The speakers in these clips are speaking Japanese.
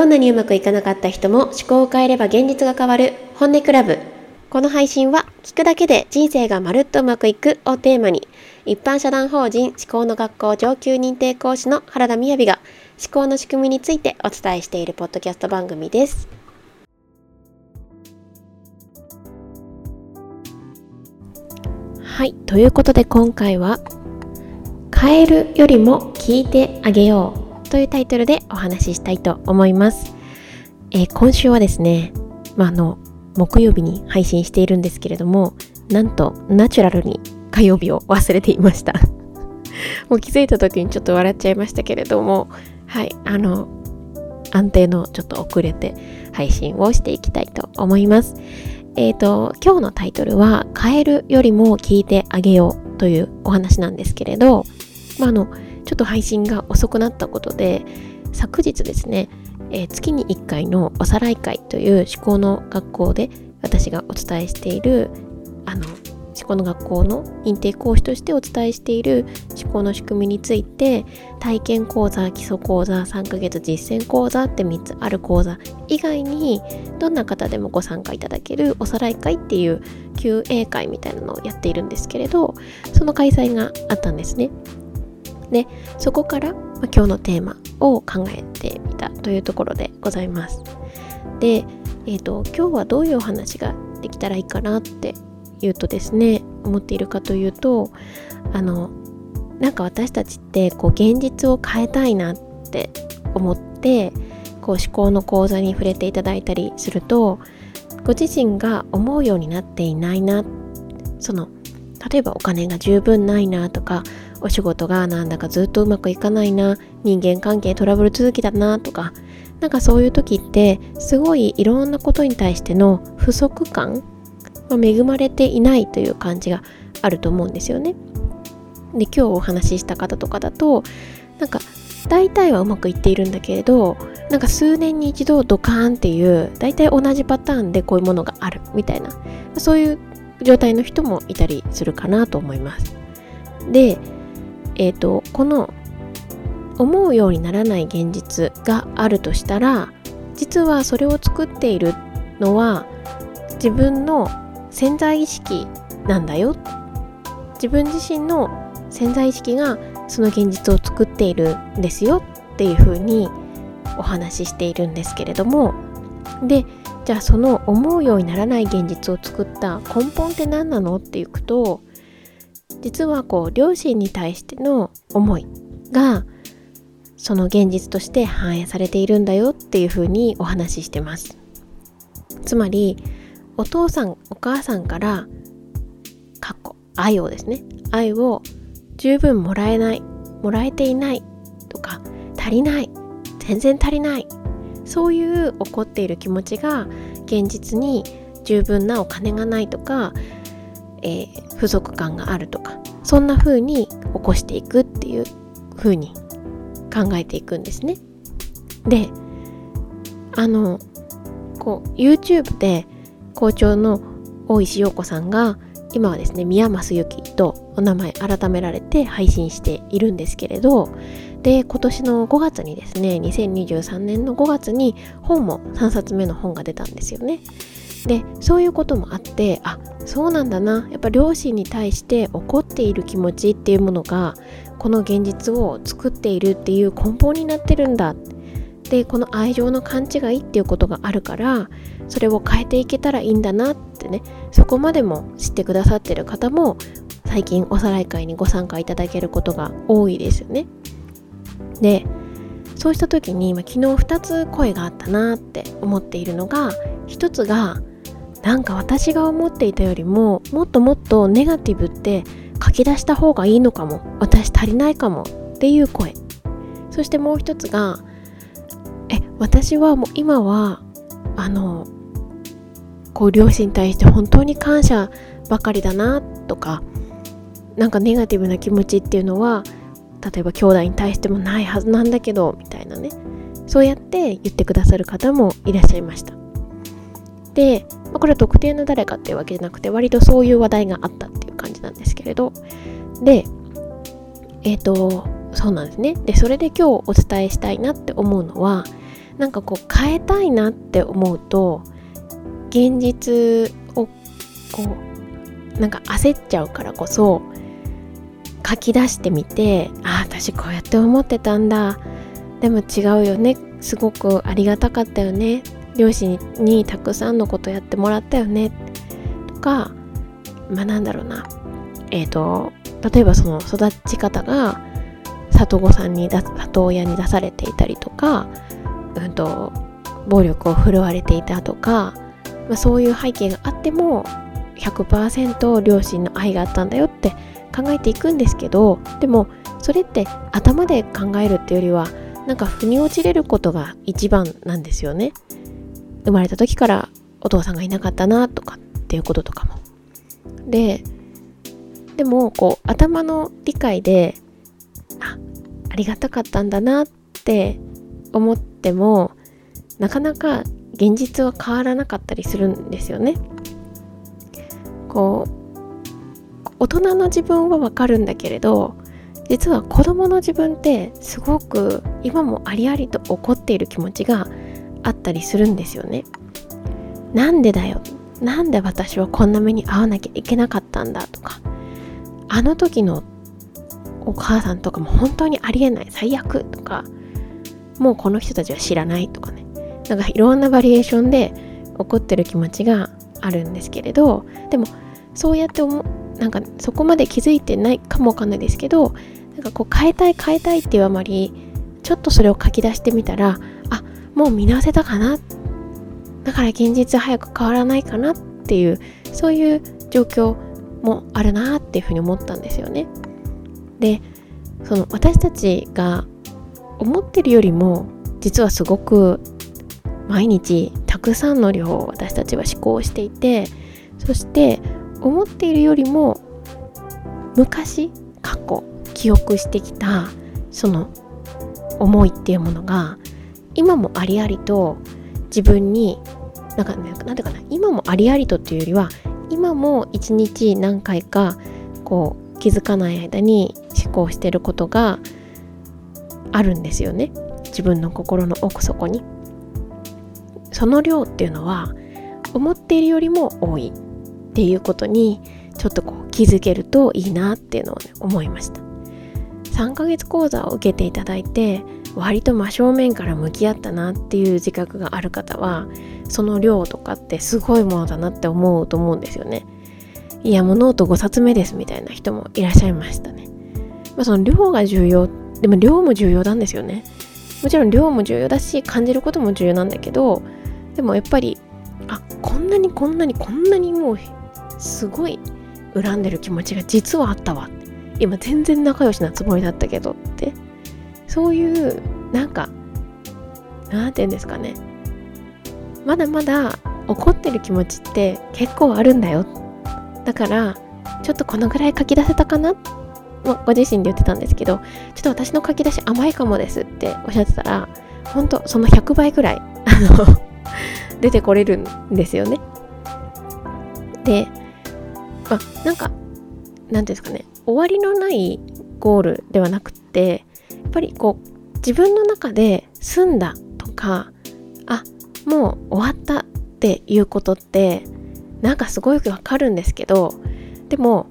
どんなにうまくいかなかった人も思考を変えれば現実が変わる本音クラブ。この配信は聞くだけで人生がまるっとうまくいくをテーマに一般社団法人思考の学校上級認定講師の原田雅が思考の仕組みについてお伝えしているポッドキャスト番組です。はいということで今回は変えるよりも聞いてあげよう。というタイトルでお話ししたいと思います。えー、今週はですね、まあ、あの、木曜日に配信しているんですけれども、なんとナチュラルに火曜日を忘れていました。もう気づいた時にちょっと笑っちゃいましたけれども、はい、あの、安定のちょっと遅れて配信をしていきたいと思います。えっ、ー、と、今日のタイトルは、変えるよりも聞いてあげようというお話なんですけれど、まあ、あの、ちょっと配信が遅くなったことで、昨日ですね、えー、月に1回のおさらい会という思考の学校で私がお伝えしているあの思考の学校の認定講師としてお伝えしている思考の仕組みについて体験講座基礎講座3ヶ月実践講座って3つある講座以外にどんな方でもご参加いただけるおさらい会っていう QA 会みたいなのをやっているんですけれどその開催があったんですね。でそこから、まあ、今日のテーマを考えてみたというところでございます。で、えーと、今日はどういうお話ができたらいいかなって言うとですね思っているかというとあのなんか私たちってこう現実を変えたいなって思ってこう思考の講座に触れていただいたりするとご自身が思うようになっていないなその例えばお金が十分ないなとかお仕事がなんだかずっとうまくいかないな人間関係トラブル続きだなとかなんかそういう時ってすごいいろんなことに対しての不足感、恵まれていないという感じがあると思うんですよね。で今日お話しした方とかだとなんか大体はうまくいっているんだけれどなんか数年に一度ドカーンっていう大体同じパターンでこういうものがあるみたいなそういう状態の人もいたりするかなと思います。でえーと、この思うようにならない現実があるとしたら実はそれを作っているのは自分の潜在意識なんだよ。自分自身の潜在意識がその現実を作っているんですよ。っていうふうにお話ししているんですけれども。でじゃあその思うようにならない現実を作った根本って何なの？っていくと実はこう両親に対しての思いがその現実として反映されているんだよっていうふうにお話ししてます。つまりお父さんお母さんから過去愛をですね愛を十分もらえないもらえていないとか足りない全然足りないそういう怒っている気持ちが現実に十分なお金がないとかえー、不足感があるとかそんな風に起こしていくっていう風に考えていくんですね。であのこう YouTube で校長の大石陽子さんが今はですね宮益ゆきとお名前改められて配信しているんですけれどで今年の5月にですね2023年の5月に本も3冊目の本が出たんですよね。でそういうこともあってあそうなんだな。やっぱ両親に対して怒っている気持ちっていうものがこの現実を作っているっていう根本になってるんだ。でこの愛情の勘違いっていうことがあるからそれを変えていけたらいいんだなってね。そこまでも知ってくださってる方も最近おさらい会にご参加いただけることが多いですよね。でそうした時に、まあ、昨日2つ声があったなって思っているのが1つがなんか私が思っていたよりももっともっとネガティブって書き出した方がいいのかも私足りないかもっていう声。そしてもう一つがえ私はもう今はあのこう両親に対して本当に感謝ばかりだなとかなんかネガティブな気持ちっていうのは例えば兄弟に対してもないはずなんだけどみたいなね。そうやって言ってくださる方もいらっしゃいました。で、これは特定の誰かっていうわけじゃなくて割とそういう話題があったっていう感じなんですけれど。でえっ、ー、とそうなんですね。でそれで今日お伝えしたいなって思うのはなんかこう変えたいなって思うと現実をこうなんか焦っちゃうからこそ書き出してみてああ私こうやって思ってたんだ。でも違うよね。すごくありがたかったよね。両親にたくさんのことやってもらったよね。とかまあなんだろうな。えっ、ー、と例えばその育ち方が里子さんに里親に出されていたりとかうんと、暴力を振るわれていたとか、まあ、そういう背景があっても100%両親の愛があったんだよって考えていくんですけどでもそれって頭で考えるっていうよりはなんか腑に落ちれることが一番なんですよね。生まれた時からお父さんがいなかったなとかっていうこととかもででもこう頭の理解であありがたかったんだなって思ってもなかなか現実は変わらなかったりするんですよね。こう大人の自分はわかるんだけれど実は子供の自分ってすごく今もありありと怒っている気持ちがあったりするんですよね。なんでだよ。なんで私はこんな目に遭わなきゃいけなかったんだとか。あの時のお母さんとかも本当にありえない。最悪とか。もうこの人たちは知らないとかね。なんかいろんなバリエーションで怒ってる気持ちがあるんですけれど。でもそうやって思なんかそこまで気づいてないかもわかんないですけど。なんかこう変えたい変えたいっていうあまりちょっとそれを書き出してみたらもう見直せたかな？だから現実早く変わらないかなっていうそういう状況もあるなっていうふうに思ったんですよね。でその私たちが思ってるよりも実はすごく毎日たくさんの量を私たちは思考していてそして思っているよりも昔過去記憶してきたその思いっていうものが今もありありと自分になんかなんていうかな今もありありとっていうよりは今も一日何回かこう気づかない間に思考してることがあるんですよね。自分の心の奥底に。その量っていうのは思っているよりも多いっていうことにちょっとこう気づけるといいなっていうのを、ね、思いました。3ヶ月講座を受けていただいて割と真正面から向き合ったなっていう自覚がある方はその量とかってすごいものだなって思うと思うんですよね。いやもうノート5冊目ですみたいな人もいらっしゃいましたね、まあ、その量が重要でも量も重要なんですよね。もちろん量も重要だし感じることも重要なんだけどでもやっぱりあこんなにこんなにこんなにもうすごい恨んでる気持ちが実はあったわ。今全然仲良しなつもりだったけどってそういうなんかなんて言うんですかね。まだまだ怒ってる気持ちって結構あるんだよ。だからちょっとこのぐらい書き出せたかな？まご自身で言ってたんですけどちょっと私の書き出し甘いかもですっておっしゃってたら本当その100倍ぐらいあの 出てこれるんですよね。でまあなんか何ていうんですかね。終わりのないゴールではなくってっぱりこう自分の中で済んだとかあもう終わったっていうことってなんかすごいわかるんですけどでも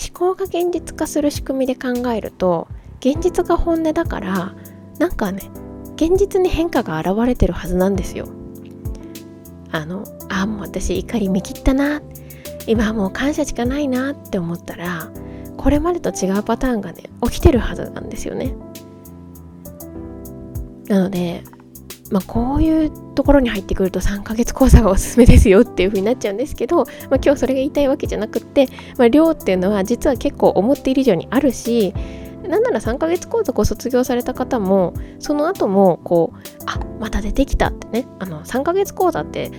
思考が現実化する仕組みで考えると現実が本音だからなんかね現実に変化が現れてるはずなんですよ。あのあもう私怒り見切ったな今はもう感謝しかないなって思ったらこれまでと違うパターンがね起きてるはずなんですよね。なのでまあ、こういうところに入ってくると3ヶ月講座がおすすめですよっていう風になっちゃうんですけど、まあ、今日それが言いたいわけじゃなくって、まあ、量っていうのは実は結構思っている以上にあるしなんなら3ヶ月講座ご卒業された方もその後もこうあまた出てきたってねあの3ヶ月講座って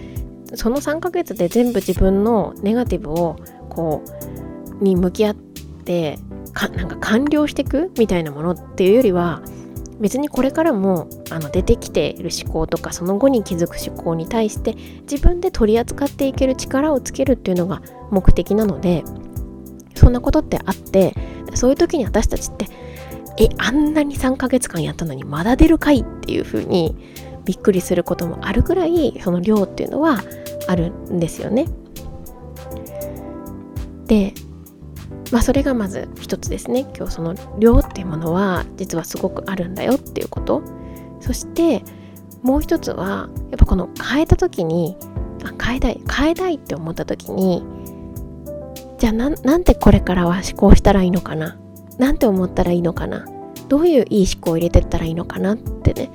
その3ヶ月で全部自分のネガティブをこうに向き合ってかなんか完了していくみたいなものっていうよりは別にこれからもあの出てきている思考とかその後に気づく思考に対して自分で取り扱っていける力をつけるっていうのが目的なのでそんなことってあってそういう時に私たちってえあんなに3ヶ月間やったのにまだ出るかいっていう風にびっくりすることもあるぐらいその量っていうのはあるんですよね。でまあそれがまず一つですね。今日その量っていうものは実はすごくあるんだよっていうこと。そしてもう一つはやっぱこの変えた時にあ変えたい変えたいって思った時にじゃあなんてこれからは思考したらいいのかな？なんて思ったらいいのかな？どういういい思考を入れてったらいいのかなってね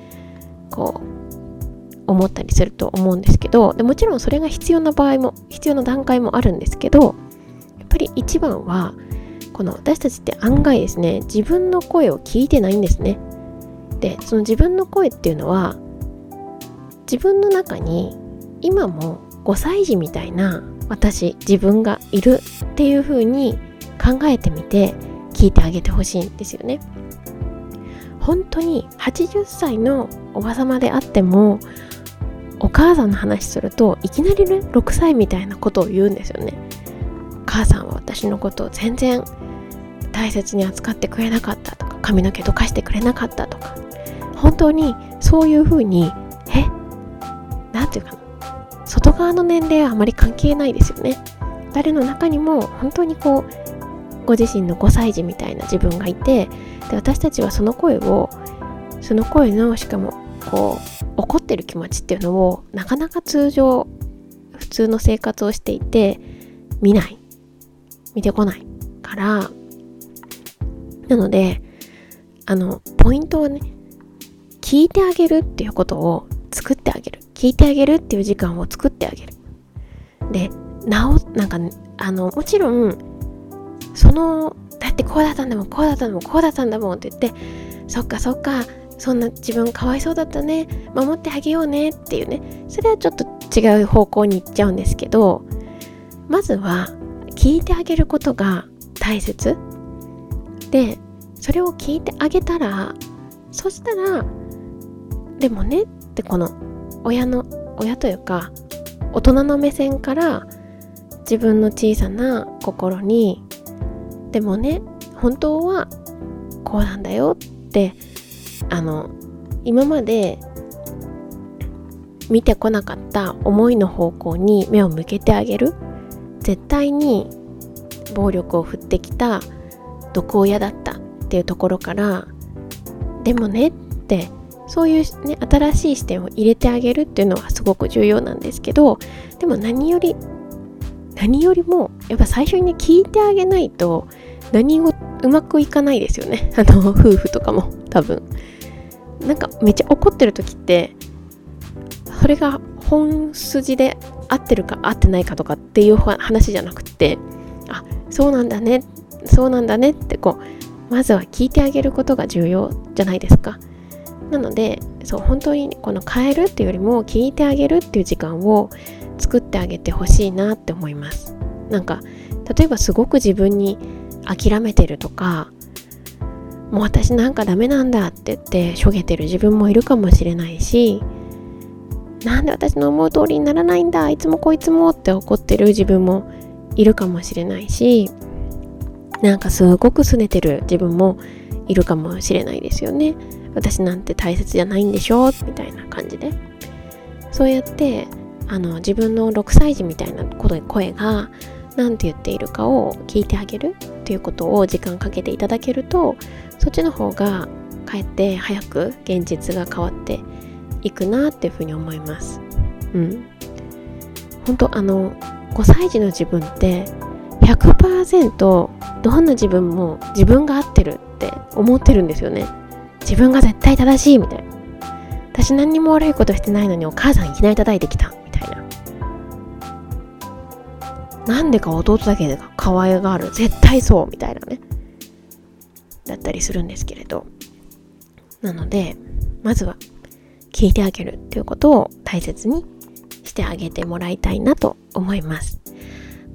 こう思ったりすると思うんですけどでもちろんそれが必要な場合も必要な段階もあるんですけどやっぱり一番はこの私たちって案外ですね自分の声を聞いてないんですね。でその自分の声っていうのは自分の中に今も5歳児みたいな私自分がいるっていう風に考えてみて聞いてあげてほしいんですよね。本当に80歳のおばさまであってもお母さんの話するといきなりね6歳みたいなことを言うんですよね。母さんは私のことを全然大切に扱ってくれなかったとか髪の毛どかしてくれなかったとか本当にそういうふうにえ？なんていうかな。外側の年齢はあまり関係ないですよね。誰の中にも本当にこうご自身の5歳児みたいな自分がいてで私たちはその声をその声のしかもこう怒ってる気持ちっていうのをなかなか通常普通の生活をしていて見ない。見てこないからなのであのポイントはね聞いてあげるっていうことを作ってあげる。聞いてあげるっていう時間を作ってあげる。でなおなんかあのもちろんそのだってこうだったんだもんこうだったんだもんこうだったんだもんって言ってそっかそっかそんな自分かわいそうだったね守ってあげようねっていうねそれはちょっと違う方向に行っちゃうんですけどまずは聞いてあげることが大切。でそれを聞いてあげたらそしたらでもねってこの親の親というか大人の目線から自分の小さな心にでもね本当はこうなんだよってあの今まで見てこなかった思いの方向に目を向けてあげる。絶対に暴力を振ってきた毒親だったっていうところからでもねってそういう、ね、新しい視点を入れてあげるっていうのはすごく重要なんですけどでも何より何よりもやっぱ最初に聞いてあげないと何もうまくいかないですよね。あの夫婦とかも多分。なんかめっちゃ怒ってる時ってそれが本筋で合ってるか合ってないかとかっていう話じゃなくってあそうなんだねそうなんだねってこうまずは聞いてあげることが重要じゃないですか。なのでそう本当にこの変えるっていうよりも聞いてあげるっていう時間を作ってあげてほしいなって思います。なんか例えばすごく自分に諦めてるとかもう私なんかダメなんだって言ってしょげてる自分もいるかもしれないしなんで私の思う通りにならないんだいつもこいつもって怒ってる自分もいるかもしれないしなんかすごく拗ねてる自分もいるかもしれないですよね私なんて大切じゃないんでしょ？みたいな感じでそうやってあの自分の6歳児みたいな声が何て言っているかを聞いてあげる？っていうことを時間かけていただけるとそっちの方がかえって早く現実が変わっていくなっていうふうに思います。うん。本当あの5歳児の自分って100%どんな自分も自分が合ってるって思ってるんですよね。自分が絶対正しいみたいな。私何にも悪いことしてないのにお母さんいきなり叩いてきたみたいな。なんでか弟だけで可愛がる絶対そうみたいなねだったりするんですけれどなのでまずは聞いてあげるっていうことを大切にしてあげてもらいたいなと思います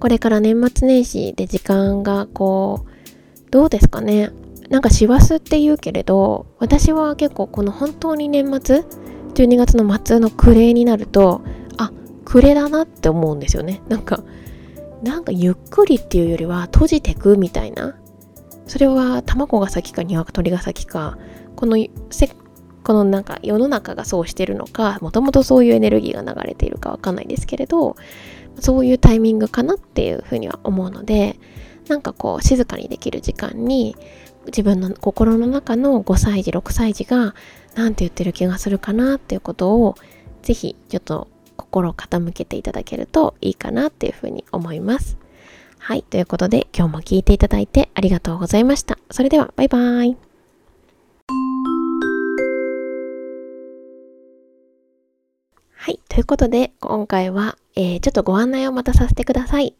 これから年末年始で時間がこうどうですかね。なんか師走って言うけれど私は結構この本当に年末12月の末の暮れになるとあ暮れだなって思うんですよね。なんかなんかゆっくりっていうよりは閉じてくみたいな。それは卵が先か鶏が先かこのこのなんか世の中がそうしてるのかもともとそういうエネルギーが流れているかわかんないですけれどそういうタイミングかなっていうふうには思うのでなんかこう静かにできる時間に自分の心の中の5歳児6歳児が何て言ってる気がするかなっていうことをぜひちょっと心を傾けていただけるといいかなっていうふうに思います。はい。ということで今日も聞いていただいてありがとうございました。それではバイバーイ。はい。ということで今回は、えー、ちょっとご案内をまたさせてください。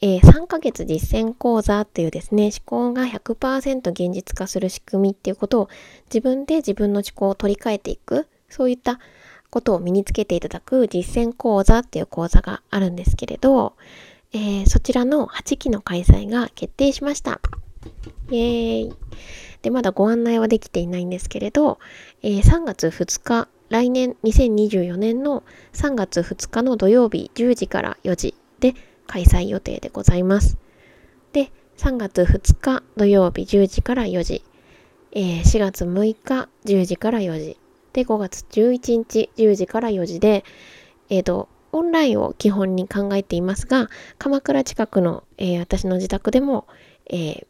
えー、3ヶ月実践講座っていうですね、思考が100%現実化する仕組みっていうことを自分で自分の思考を取り替えていく、そういったことを身につけていただく実践講座っていう講座があるんですけれど、えー、そちらの8期の開催が決定しました。イエーイ。で、まだご案内はできていないんですけれど、えー、3月2日、来年2024年の3月2日の土曜日10時から4時で開催予定でございます。で、3月2日土曜日10時から4時、えー、4月6日10時から4時、で、5月11日10時から4時で、えっ、ー、と、オンラインを基本に考えていますが、鎌倉近くの、えー、私の自宅でも、え、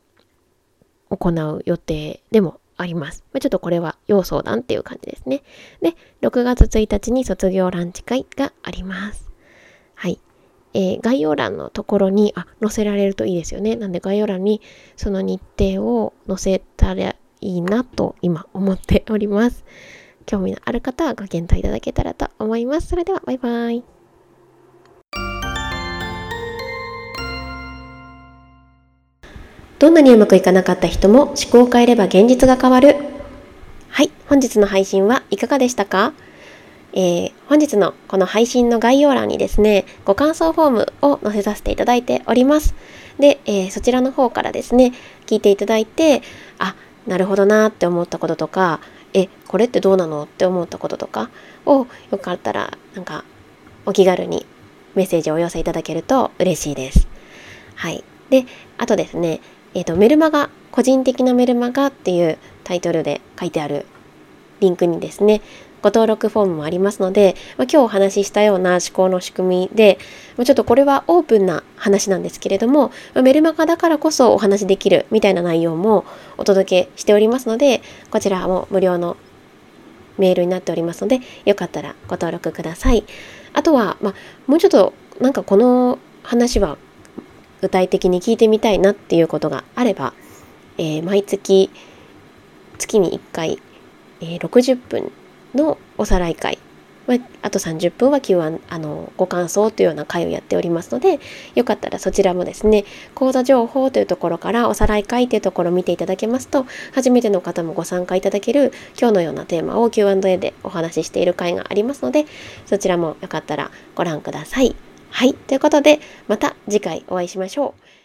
行う予定でもあります。まあ、ちょっとこれは要相談っていう感じですね。で、6月1日に卒業ランチ会があります。はい。えー、概要欄のところにあ載せられるといいですよね。なんで概要欄にその日程を載せたらいいなと今思っております。興味のある方はご検討いただけたらと思います。それではバイバイ。どんなにうまくいかなかった人も思考を変えれば現実が変わる。はい、本日の配信はいかがでしたか？えー、本日のこの配信の概要欄にですね、ご感想フォームを載せさせていただいております。で、えー、そちらの方からですね、聞いていただいて、あ、なるほどなって思ったこととか、え、これってどうなのって思ったこととかをよかったら、なんか、お気軽にメッセージをお寄せいただけると嬉しいです。はい。で、あとですね、え、ー、と、メルマガ、個人的なメルマガっていうタイトルで書いてあるリンクにですね、ご登録フォームもありますので、まあ、今日お話ししたような思考の仕組みでま、ちょっとこれはオープンな話なんですけれども、メルマガだからこそお話できるみたいな内容もお届けしておりますので、こちらも無料のメールになっておりますので、よかったらご登録ください。あとは、ま、もうちょっとなんかこの話は具体的に聞いてみたいなっていうことがあれば、えー、毎月月に1回、えー、60分のおさらい会あと30分は Q&A あのご感想というような会をやっておりますのでよかったらそちらもですね講座情報というところからおさらい会というところを見ていただけますと初めての方もご参加いただける今日のようなテーマを Q&A でお話ししている会がありますのでそちらもよかったらご覧ください。はいということでまた次回お会いしましょう。